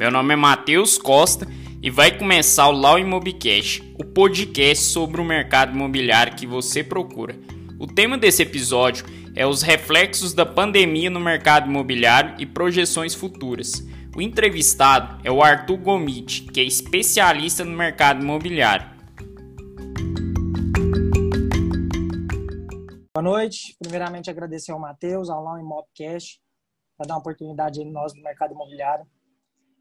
Meu nome é Matheus Costa e vai começar o Lau Imobcast, o podcast sobre o mercado imobiliário que você procura. O tema desse episódio é os reflexos da pandemia no mercado imobiliário e projeções futuras. O entrevistado é o Arthur Gomit, que é especialista no mercado imobiliário. Boa noite. Primeiramente, agradecer ao Matheus, ao Lau Imobcast, para dar uma oportunidade a nós do mercado imobiliário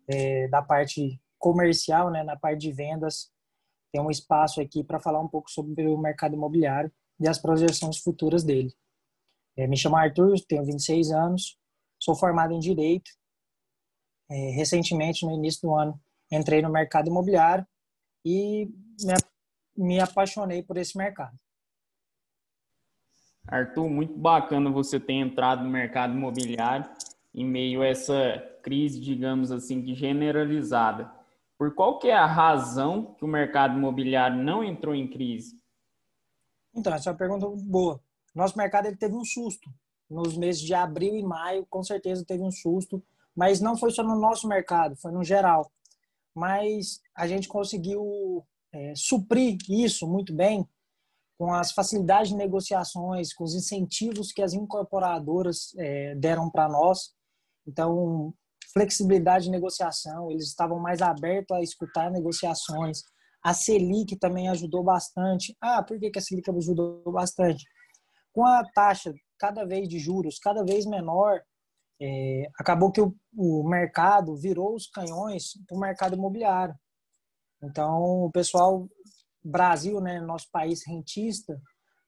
é, da parte comercial, né, na parte de vendas, tem um espaço aqui para falar um pouco sobre o mercado imobiliário e as projeções futuras dele. É, me chamo Arthur, tenho 26 anos, sou formado em Direito. É, recentemente, no início do ano, entrei no mercado imobiliário e me, me apaixonei por esse mercado. Arthur, muito bacana você ter entrado no mercado imobiliário em meio a essa crise, digamos assim, generalizada. Por qual que é a razão que o mercado imobiliário não entrou em crise? Então, essa é uma pergunta boa. Nosso mercado ele teve um susto. Nos meses de abril e maio, com certeza teve um susto, mas não foi só no nosso mercado, foi no geral. Mas a gente conseguiu é, suprir isso muito bem com as facilidades de negociações, com os incentivos que as incorporadoras é, deram para nós então, flexibilidade de negociação, eles estavam mais abertos a escutar negociações. A Selic também ajudou bastante. Ah, por que, a Selic ajudou bastante? Com a taxa cada vez de juros cada vez menor, é, acabou que o, o mercado virou os canhões para o mercado imobiliário. Então, o pessoal, Brasil, né, nosso país rentista,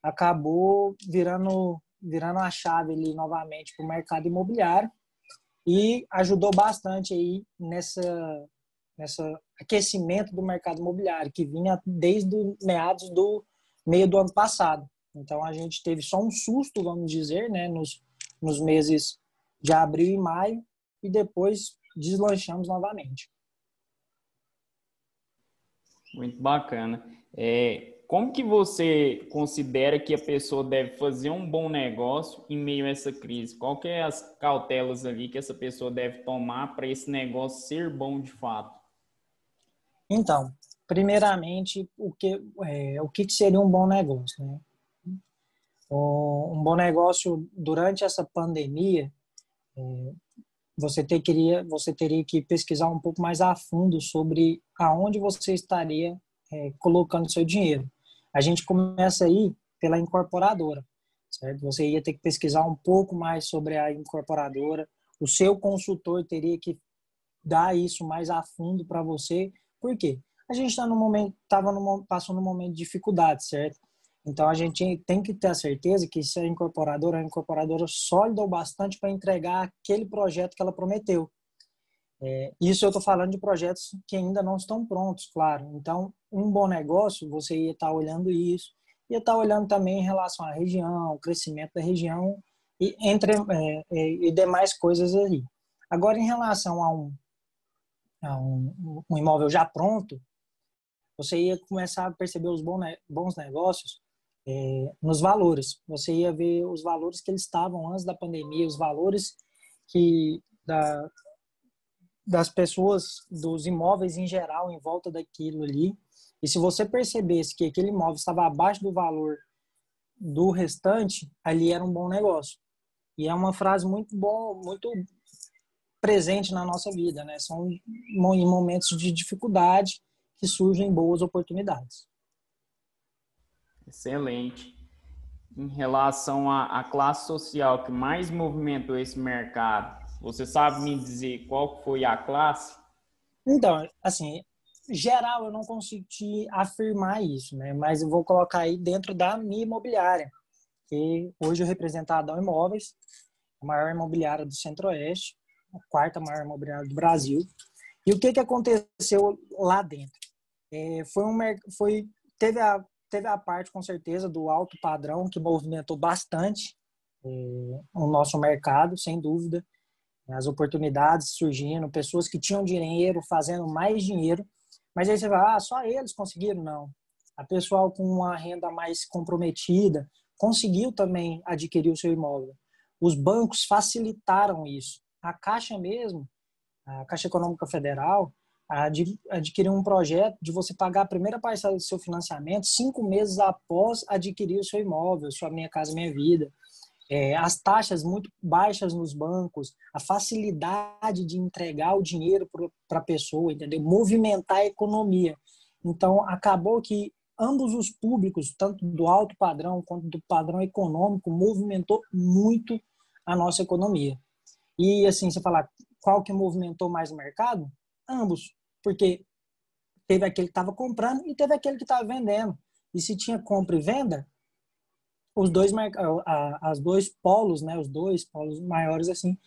acabou virando, virando a chave ali novamente para o mercado imobiliário e ajudou bastante aí nessa nessa aquecimento do mercado imobiliário que vinha desde meados do meio do ano passado. Então a gente teve só um susto, vamos dizer, né, nos, nos meses de abril e maio e depois deslanchamos novamente. Muito bacana. É, como que você considera que a pessoa deve fazer um bom negócio em meio a essa crise? Qual que é as cautelas ali que essa pessoa deve tomar para esse negócio ser bom de fato? Então, primeiramente, o que, é, o que seria um bom negócio? Né? Um bom negócio durante essa pandemia, é, você, ter, queria, você teria que pesquisar um pouco mais a fundo sobre aonde você estaria é, colocando seu dinheiro. A gente começa aí pela incorporadora, certo? Você ia ter que pesquisar um pouco mais sobre a incorporadora. O seu consultor teria que dar isso mais a fundo para você. Por quê? A gente está no momento, tava no, passando um momento de dificuldade, certo? Então a gente tem que ter a certeza que se a incorporadora é incorporadora sólida o bastante para entregar aquele projeto que ela prometeu. É, isso eu estou falando de projetos que ainda não estão prontos, claro. Então, um bom negócio, você ia estar tá olhando isso, ia estar tá olhando também em relação à região, o crescimento da região e entre é, é, e demais coisas aí. Agora, em relação a um, a um, um imóvel já pronto, você ia começar a perceber os bons negócios é, nos valores. Você ia ver os valores que eles estavam antes da pandemia, os valores que da, das pessoas, dos imóveis em geral, em volta daquilo ali. E se você percebesse que aquele imóvel estava abaixo do valor do restante, ali era um bom negócio. E é uma frase muito bom, muito presente na nossa vida, né? São em momentos de dificuldade que surgem boas oportunidades. Excelente. Em relação à, à classe social que mais movimentou esse mercado, você sabe me dizer qual foi a classe? Então, assim, geral eu não consigo te afirmar isso, né? Mas eu vou colocar aí dentro da minha imobiliária, que hoje eu represento a Adão Imóveis, a maior imobiliária do Centro-Oeste, a quarta maior imobiliária do Brasil. E o que que aconteceu lá dentro? É, foi um foi teve a teve a parte com certeza do alto padrão que movimentou bastante é, o nosso mercado, sem dúvida as oportunidades surgindo, pessoas que tinham dinheiro fazendo mais dinheiro, mas aí você vai, ah, só eles conseguiram? Não. A pessoa com uma renda mais comprometida conseguiu também adquirir o seu imóvel. Os bancos facilitaram isso. A Caixa mesmo, a Caixa Econômica Federal adquiriu um projeto de você pagar a primeira parcela do seu financiamento cinco meses após adquirir o seu imóvel, sua Minha Casa Minha Vida. É, as taxas muito baixas nos bancos, a facilidade de entregar o dinheiro para a pessoa, entendeu? Movimentar a economia. Então, acabou que ambos os públicos, tanto do alto padrão quanto do padrão econômico, movimentou muito a nossa economia. E assim, você falar qual que movimentou mais o mercado? Ambos porque teve aquele que estava comprando e teve aquele que estava vendendo. E se tinha compra e venda, os dois as dois polos, né, os dois polos maiores assim,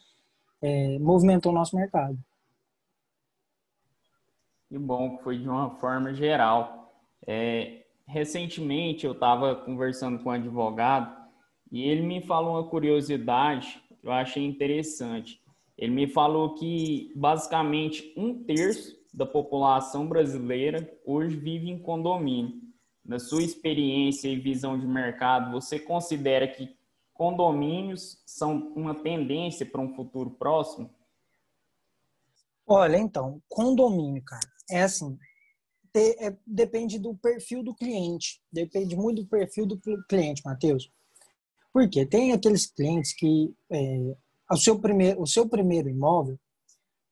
é, movimentou o nosso mercado. Que bom foi de uma forma geral. É, recentemente eu estava conversando com um advogado e ele me falou uma curiosidade que eu achei interessante. Ele me falou que basicamente um terço da população brasileira hoje vive em condomínio. Na sua experiência e visão de mercado, você considera que condomínios são uma tendência para um futuro próximo? Olha, então, condomínio, cara, é assim, é, depende do perfil do cliente, depende muito do perfil do cliente, Matheus. Porque tem aqueles clientes que é, o, seu primeiro, o seu primeiro imóvel,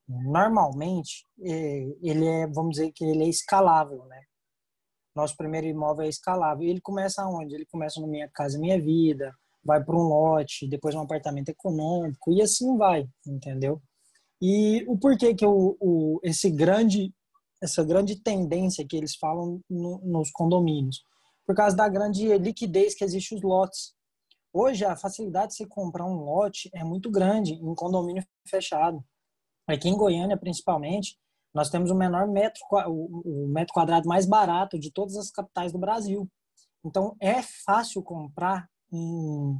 Normalmente, é, ele é, vamos dizer que ele é escalável, né? Nosso primeiro imóvel é escalável. E ele começa onde? Ele começa no Minha Casa Minha Vida, vai para um lote, depois um apartamento econômico e assim vai, entendeu? E o porquê que o, o esse grande essa grande tendência que eles falam no, nos condomínios, por causa da grande liquidez que existe os lotes. Hoje a facilidade de você comprar um lote é muito grande em condomínio fechado. Aqui em Goiânia, principalmente, nós temos o menor metro, o metro quadrado mais barato de todas as capitais do Brasil. Então, é fácil comprar um,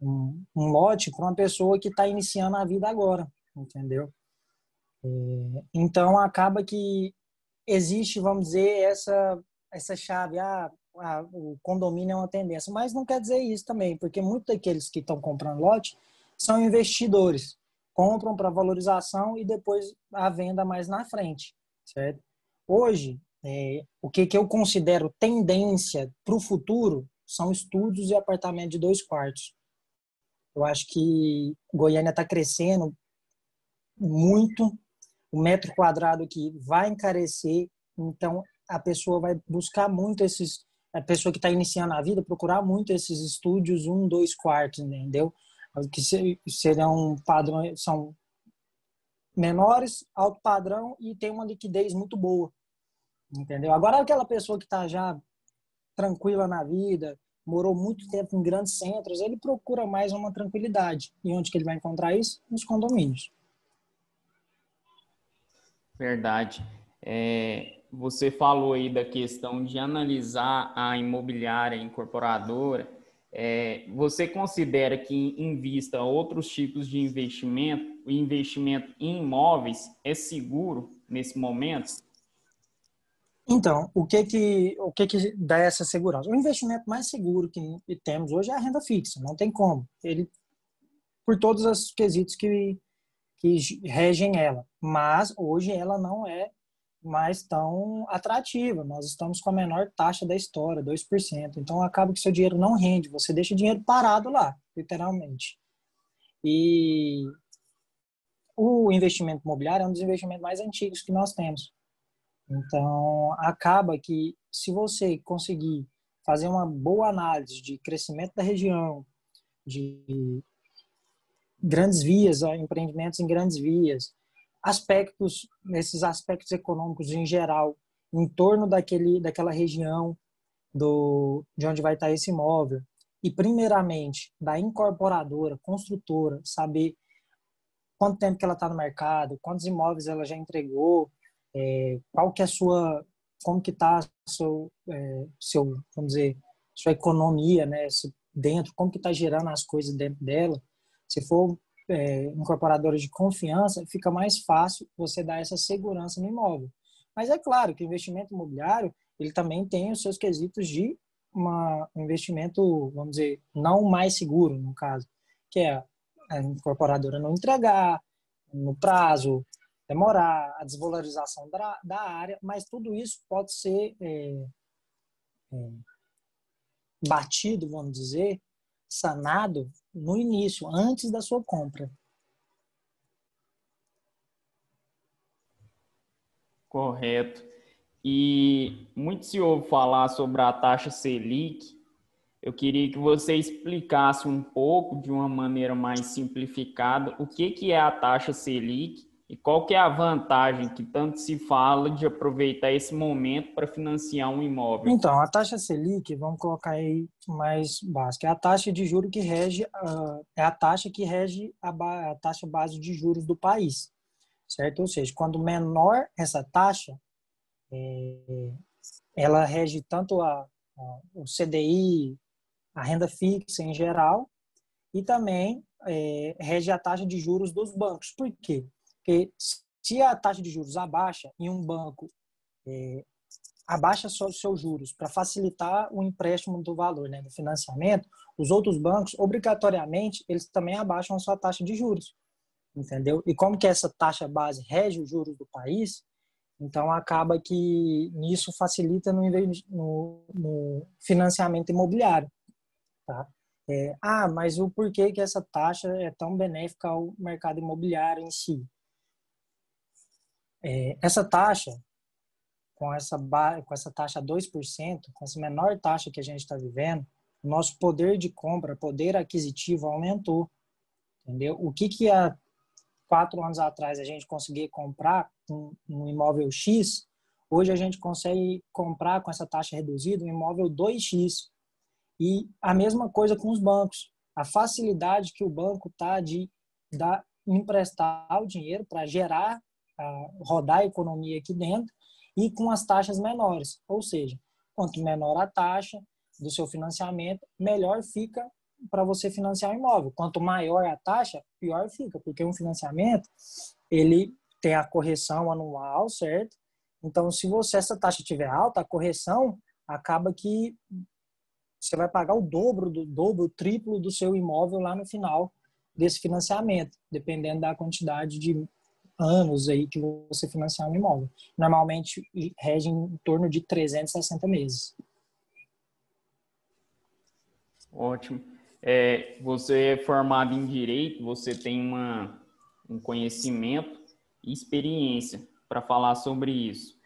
um, um lote para uma pessoa que está iniciando a vida agora, entendeu? É, então, acaba que existe, vamos dizer, essa, essa chave, ah, ah, o condomínio é uma tendência, mas não quer dizer isso também, porque muitos daqueles que estão comprando lote são investidores compram para valorização e depois a venda mais na frente, certo? Hoje, é, o que, que eu considero tendência para o futuro são estúdios e apartamento de dois quartos. Eu acho que Goiânia está crescendo muito, o metro quadrado aqui vai encarecer, então a pessoa vai buscar muito esses, a pessoa que está iniciando a vida, procurar muito esses estúdios um, dois quartos, entendeu? Que serão padrões, são menores, alto padrão e tem uma liquidez muito boa. Entendeu? Agora aquela pessoa que está já tranquila na vida, morou muito tempo em grandes centros, ele procura mais uma tranquilidade. E onde que ele vai encontrar isso? Nos condomínios. Verdade. É, você falou aí da questão de analisar a imobiliária incorporadora é, você considera que em vista a outros tipos de investimento, o investimento em imóveis é seguro nesse momento? Então, o que que o que que dá essa segurança? O investimento mais seguro que temos hoje é a renda fixa, não tem como. Ele por todos os quesitos que que regem ela, mas hoje ela não é mais tão atrativa. Nós estamos com a menor taxa da história, 2%. Então acaba que seu dinheiro não rende, você deixa o dinheiro parado lá, literalmente. E o investimento imobiliário é um dos investimentos mais antigos que nós temos. Então acaba que se você conseguir fazer uma boa análise de crescimento da região, de grandes vias, empreendimentos em grandes vias, aspectos, nesses aspectos econômicos em geral, em torno daquele, daquela região do, de onde vai estar esse imóvel. E, primeiramente, da incorporadora, construtora, saber quanto tempo que ela está no mercado, quantos imóveis ela já entregou, é, qual que é a sua, como que está seu, é, seu, vamos dizer, sua economia, né, dentro, como que está gerando as coisas dentro dela. Se for é, incorporadoras de confiança, fica mais fácil você dar essa segurança no imóvel. Mas é claro que o investimento imobiliário ele também tem os seus quesitos de uma, um investimento, vamos dizer, não mais seguro, no caso, que é a incorporadora não entregar no prazo, demorar, a desvalorização da, da área, mas tudo isso pode ser é, é, batido, vamos dizer, sanado no início, antes da sua compra. Correto. E muito se ouve falar sobre a taxa Selic. Eu queria que você explicasse um pouco, de uma maneira mais simplificada, o que, que é a taxa Selic e qual que é a vantagem que tanto se fala de aproveitar esse momento para financiar um imóvel? Então, a taxa Selic, vamos colocar aí mais básica, é a taxa de juro que rege, uh, é a taxa que rege a, a, taxa base de juros do país, certo? Ou seja, quando menor essa taxa, é, ela rege tanto a, a, o CDI, a renda fixa em geral, e também é, rege a taxa de juros dos bancos. Por quê? Porque se a taxa de juros abaixa e um banco é, abaixa seus juros para facilitar o empréstimo do valor, né, do financiamento, os outros bancos, obrigatoriamente, eles também abaixam a sua taxa de juros, entendeu? E como que essa taxa base rege os juros do país, então acaba que nisso facilita no, no, no financiamento imobiliário, tá? É, ah, mas o porquê que essa taxa é tão benéfica ao mercado imobiliário em si? É, essa taxa, com essa, com essa taxa 2%, com essa menor taxa que a gente está vivendo, nosso poder de compra, poder aquisitivo aumentou. Entendeu? O que, que há quatro anos atrás a gente conseguia comprar um, um imóvel X, hoje a gente consegue comprar com essa taxa reduzida um imóvel 2X. E a mesma coisa com os bancos. A facilidade que o banco tá de dar, emprestar o dinheiro para gerar rodar a economia aqui dentro e com as taxas menores. Ou seja, quanto menor a taxa do seu financiamento, melhor fica para você financiar o imóvel. Quanto maior a taxa, pior fica, porque um financiamento ele tem a correção anual, certo? Então, se você essa taxa tiver alta, a correção acaba que você vai pagar o dobro do dobro, o triplo do seu imóvel lá no final desse financiamento, dependendo da quantidade de anos aí que você financiar um imóvel. Normalmente rege em torno de 360 meses. Ótimo. É, você é formado em direito, você tem uma, um conhecimento e experiência para falar sobre isso.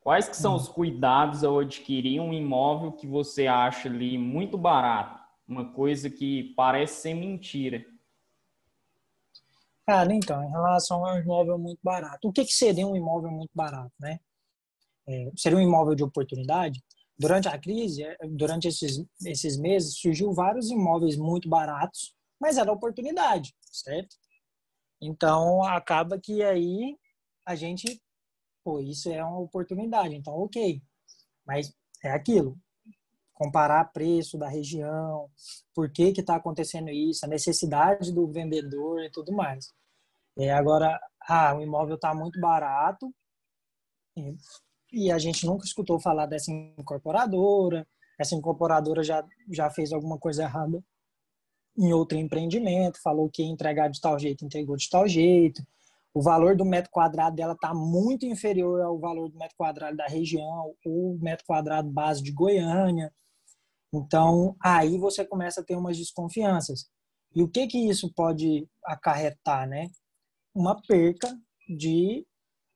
Quais que são os cuidados ao adquirir um imóvel que você acha ali muito barato? Uma coisa que parece ser mentira Cara, então, em relação a um imóvel muito barato, o que, que seria um imóvel muito barato, né? É, seria um imóvel de oportunidade? Durante a crise, é, durante esses, esses meses, surgiu vários imóveis muito baratos, mas era oportunidade, certo? Então, acaba que aí a gente, pô, isso é uma oportunidade, então ok. Mas é aquilo, comparar preço da região, por que que está acontecendo isso, a necessidade do vendedor e tudo mais. É, agora, ah, o imóvel está muito barato e, e a gente nunca escutou falar dessa incorporadora, essa incorporadora já, já fez alguma coisa errada em outro empreendimento, falou que ia entregar de tal jeito, entregou de tal jeito. O valor do metro quadrado dela está muito inferior ao valor do metro quadrado da região, ou metro quadrado base de Goiânia. Então, aí você começa a ter umas desconfianças. E o que que isso pode acarretar, né? Uma perca de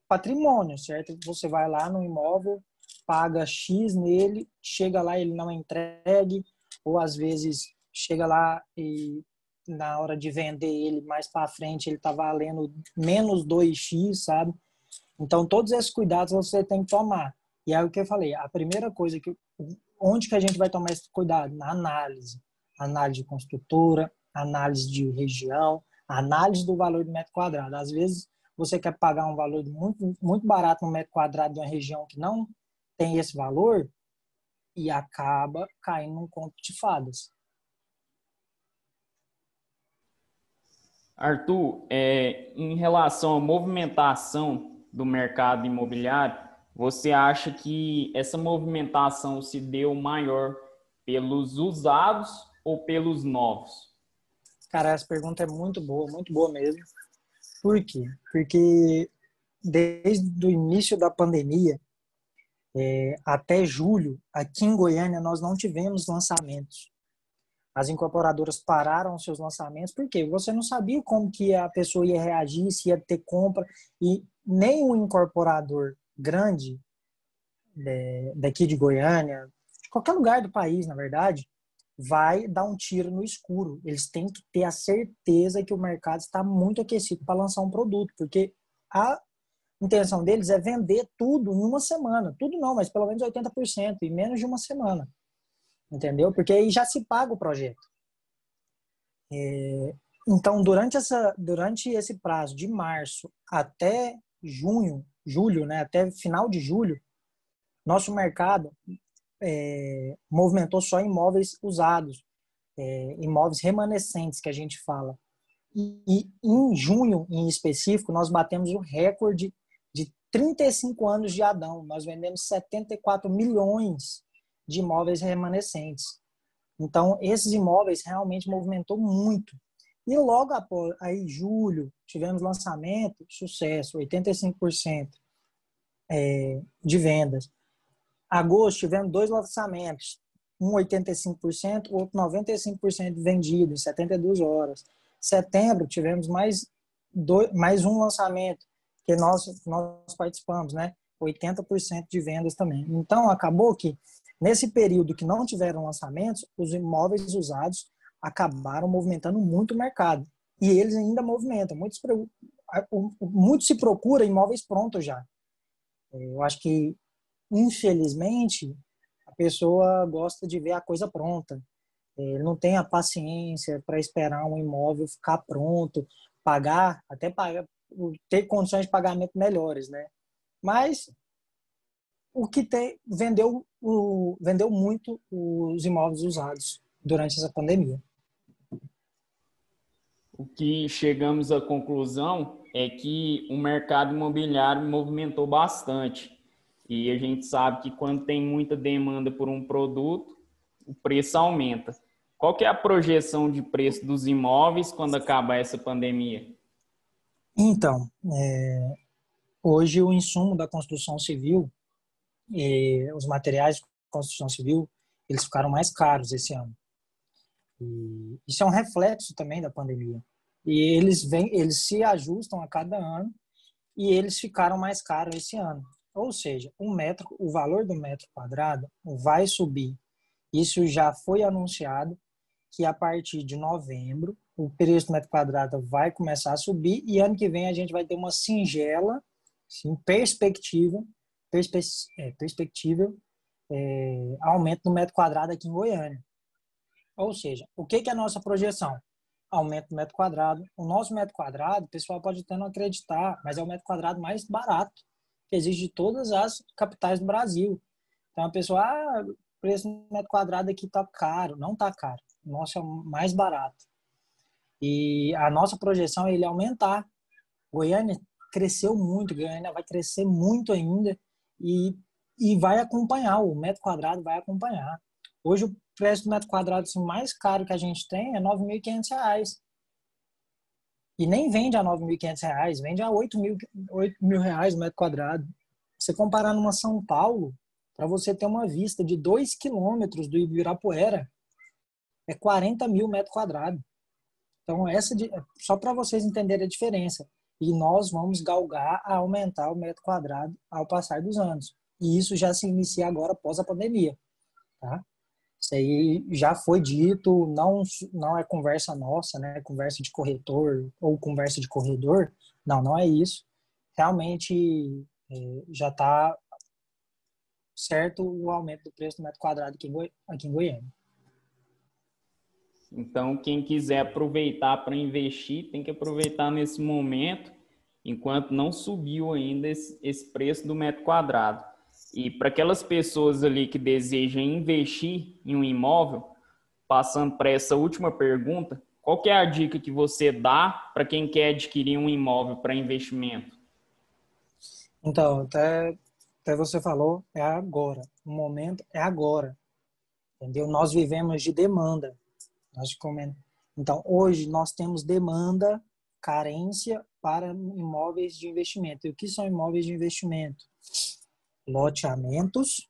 patrimônio, certo? Você vai lá no imóvel, paga X nele, chega lá ele não é entregue, ou às vezes chega lá e na hora de vender ele mais para frente ele tá valendo menos 2x, sabe? Então todos esses cuidados você tem que tomar. E é o que eu falei, a primeira coisa que onde que a gente vai tomar esse cuidado? Na análise. Análise de construtora, análise de região, análise do valor do metro quadrado. Às vezes, você quer pagar um valor muito, muito barato no metro quadrado de uma região que não tem esse valor e acaba caindo num conto de fadas. Arthur, é, em relação à movimentação do mercado imobiliário, você acha que essa movimentação se deu maior pelos usados ou pelos novos? Cara, essa pergunta é muito boa, muito boa mesmo. Por quê? Porque desde o início da pandemia é, até julho, aqui em Goiânia, nós não tivemos lançamentos. As incorporadoras pararam seus lançamentos porque você não sabia como que a pessoa ia reagir, se ia ter compra e nem o incorporador grande é, daqui de Goiânia, de qualquer lugar do país, na verdade, vai dar um tiro no escuro. Eles têm que ter a certeza que o mercado está muito aquecido para lançar um produto, porque a intenção deles é vender tudo em uma semana. Tudo não, mas pelo menos 80%, em menos de uma semana. Entendeu? Porque aí já se paga o projeto. É, então, durante, essa, durante esse prazo de março até junho, julho, né, até final de julho, nosso mercado é, movimentou só imóveis usados, é, imóveis remanescentes, que a gente fala. E, e, em junho, em específico, nós batemos o recorde 35 anos de Adão, nós vendemos 74 milhões de imóveis remanescentes. Então, esses imóveis realmente movimentou muito. E logo após, aí, julho, tivemos lançamento, sucesso, 85% é, de vendas. Agosto, tivemos dois lançamentos, um 85%, outro 95% vendido em 72 horas. Setembro, tivemos mais, dois, mais um lançamento, que nós, nós participamos, né? 80% de vendas também. Então, acabou que, nesse período que não tiveram lançamentos, os imóveis usados acabaram movimentando muito o mercado. E eles ainda movimentam. Muitos, muito se procura imóveis prontos já. É, eu acho que, infelizmente, a pessoa gosta de ver a coisa pronta. É, ele não tem a paciência para esperar um imóvel ficar pronto, pagar, até pagar, ter condições de pagamento melhores, né? Mas o que tem vendeu o vendeu muito os imóveis usados durante essa pandemia. O que chegamos à conclusão é que o mercado imobiliário movimentou bastante. E a gente sabe que quando tem muita demanda por um produto, o preço aumenta. Qual que é a projeção de preço dos imóveis quando acabar essa pandemia? Então, é, hoje o insumo da construção civil, e os materiais de construção civil, eles ficaram mais caros esse ano. E isso é um reflexo também da pandemia. E eles vêm, eles se ajustam a cada ano e eles ficaram mais caros esse ano. Ou seja, o metro, o valor do metro quadrado vai subir. Isso já foi anunciado que a partir de novembro o preço do metro quadrado vai começar a subir e ano que vem a gente vai ter uma singela, sim, perspectiva, perspe é, perspectiva é, aumento do metro quadrado aqui em Goiânia. Ou seja, o que, que é a nossa projeção? Aumento do metro quadrado. O nosso metro quadrado, o pessoal pode até não acreditar, mas é o metro quadrado mais barato que existe de todas as capitais do Brasil. Então a pessoa, ah, o preço do metro quadrado aqui está caro. Não está caro. O nosso é o mais barato. E a nossa projeção é ele aumentar. Goiânia cresceu muito, Goiânia vai crescer muito ainda e, e vai acompanhar, o metro quadrado vai acompanhar. Hoje preço do metro quadrado assim, mais caro que a gente tem é R$ 9.500. E nem vende a R$ 9.500, vende a 8.000 mil reais o metro quadrado. Você comparar numa São Paulo, para você ter uma vista de 2 quilômetros do Ibirapuera, é 40 mil metros quadrados. Então, essa só para vocês entenderem a diferença. E nós vamos galgar a aumentar o metro quadrado ao passar dos anos. E isso já se inicia agora após a pandemia. Tá? Isso aí já foi dito, não, não é conversa nossa, né? Conversa de corretor ou conversa de corredor. Não, não é isso. Realmente é, já está certo o aumento do preço do metro quadrado aqui em, Goi aqui em Goiânia. Então, quem quiser aproveitar para investir, tem que aproveitar nesse momento, enquanto não subiu ainda esse, esse preço do metro quadrado. E para aquelas pessoas ali que desejam investir em um imóvel, passando para essa última pergunta, qual é a dica que você dá para quem quer adquirir um imóvel para investimento? Então, até, até você falou, é agora. O momento é agora. Entendeu? Nós vivemos de demanda. Nós Então, hoje nós temos demanda carência para imóveis de investimento. E o que são imóveis de investimento? Loteamentos,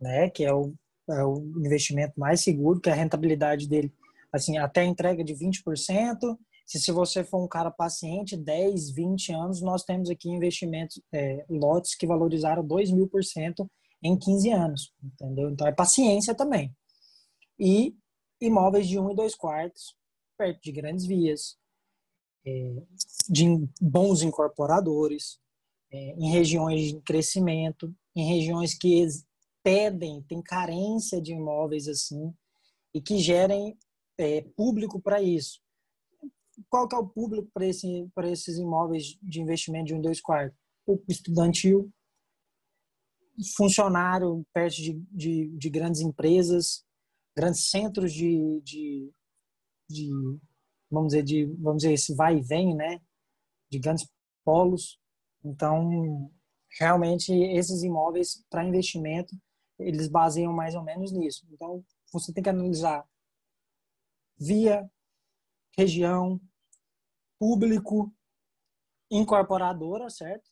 né, que é o, é o investimento mais seguro, que a rentabilidade dele, assim, até entrega de 20%. Se, se você for um cara paciente, 10, 20 anos, nós temos aqui investimentos, é, lotes que valorizaram 2 mil por cento em 15 anos, entendeu? Então é paciência também. E imóveis de um e dois quartos, perto de grandes vias, é, de bons incorporadores, em regiões de crescimento, em regiões que pedem, tem carência de imóveis assim, e que gerem é, público para isso. Qual que é o público para esse, esses imóveis de investimento de um dois quartos? O estudantil, funcionário perto de, de, de grandes empresas, grandes centros de, de, de, vamos dizer, de, vamos dizer, esse vai e vem, né? De grandes polos. Então, realmente, esses imóveis para investimento, eles baseiam mais ou menos nisso. Então, você tem que analisar via, região, público, incorporadora, certo?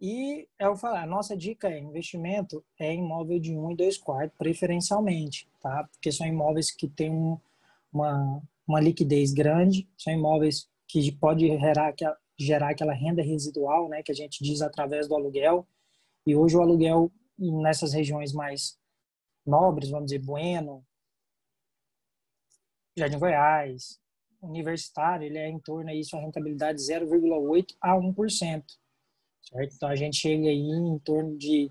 E é eu falar, a nossa dica é investimento é imóvel de um e dois quartos, preferencialmente, tá? Porque são imóveis que têm um, uma, uma liquidez grande, são imóveis que pode gerar, gerar aquela renda residual, né, que a gente diz através do aluguel. E hoje o aluguel nessas regiões mais nobres, vamos dizer, Bueno, Jardim Goiás, universitário, ele é em torno aí sua rentabilidade 0,8 a 1%. Certo? Então a gente chega aí em torno de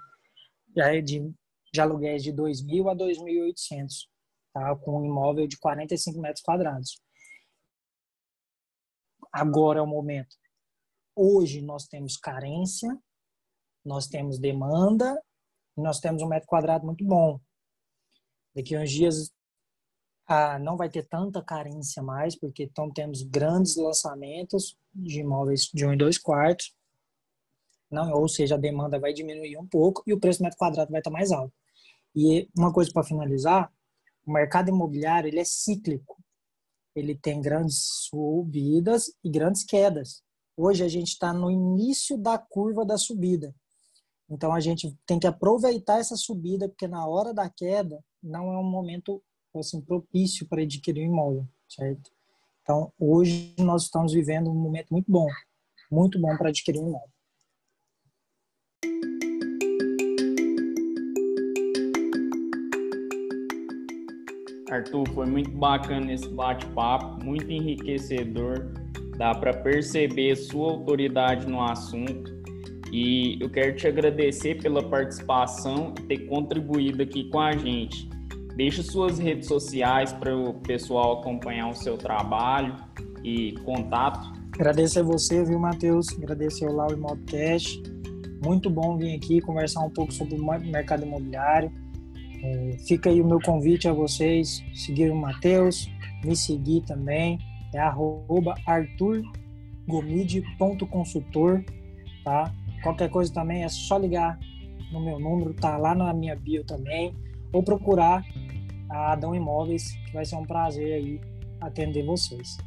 de, de aluguéis de 2.000 a 2.800 tá? com um imóvel de 45 metros quadrados. Agora é o momento. Hoje nós temos carência, nós temos demanda, nós temos um metro quadrado muito bom. Daqui a uns dias ah, não vai ter tanta carência mais, porque então temos grandes lançamentos de imóveis de um e dois quartos. Não, ou seja, a demanda vai diminuir um pouco e o preço do metro quadrado vai estar mais alto. E uma coisa para finalizar, o mercado imobiliário ele é cíclico. Ele tem grandes subidas e grandes quedas. Hoje a gente está no início da curva da subida. Então a gente tem que aproveitar essa subida, porque na hora da queda não é um momento assim, propício para adquirir um imóvel, certo? Então hoje nós estamos vivendo um momento muito bom, muito bom para adquirir um imóvel. Arthur, foi muito bacana esse bate-papo, muito enriquecedor. Dá para perceber sua autoridade no assunto. E eu quero te agradecer pela participação e ter contribuído aqui com a gente. Deixe suas redes sociais para o pessoal acompanhar o seu trabalho e contato. Agradeço a você, viu, Matheus? Agradecer ao Lau Imobcast. Muito bom vir aqui conversar um pouco sobre o mercado imobiliário é, fica aí o meu convite a vocês, seguir o Matheus, me seguir também, é arroba arturgomide.consultor, tá? Qualquer coisa também é só ligar no meu número, tá lá na minha bio também, ou procurar a Adão Imóveis, que vai ser um prazer aí atender vocês.